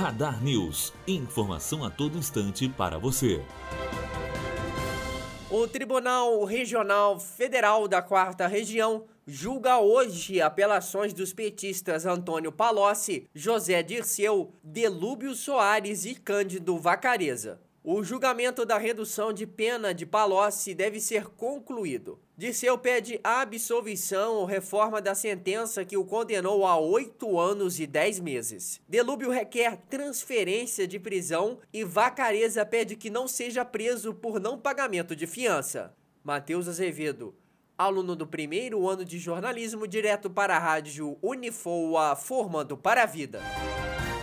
Radar News. Informação a todo instante para você. O Tribunal Regional Federal da Quarta Região julga hoje apelações dos petistas Antônio Palocci, José Dirceu, Delúbio Soares e Cândido Vacareza. O julgamento da redução de pena de Palocci deve ser concluído. Dirceu pede absolvição ou reforma da sentença que o condenou a oito anos e dez meses. Delúbio requer transferência de prisão e Vacareza pede que não seja preso por não pagamento de fiança. Matheus Azevedo, aluno do primeiro ano de jornalismo, direto para a rádio Unifoa, formando para a vida.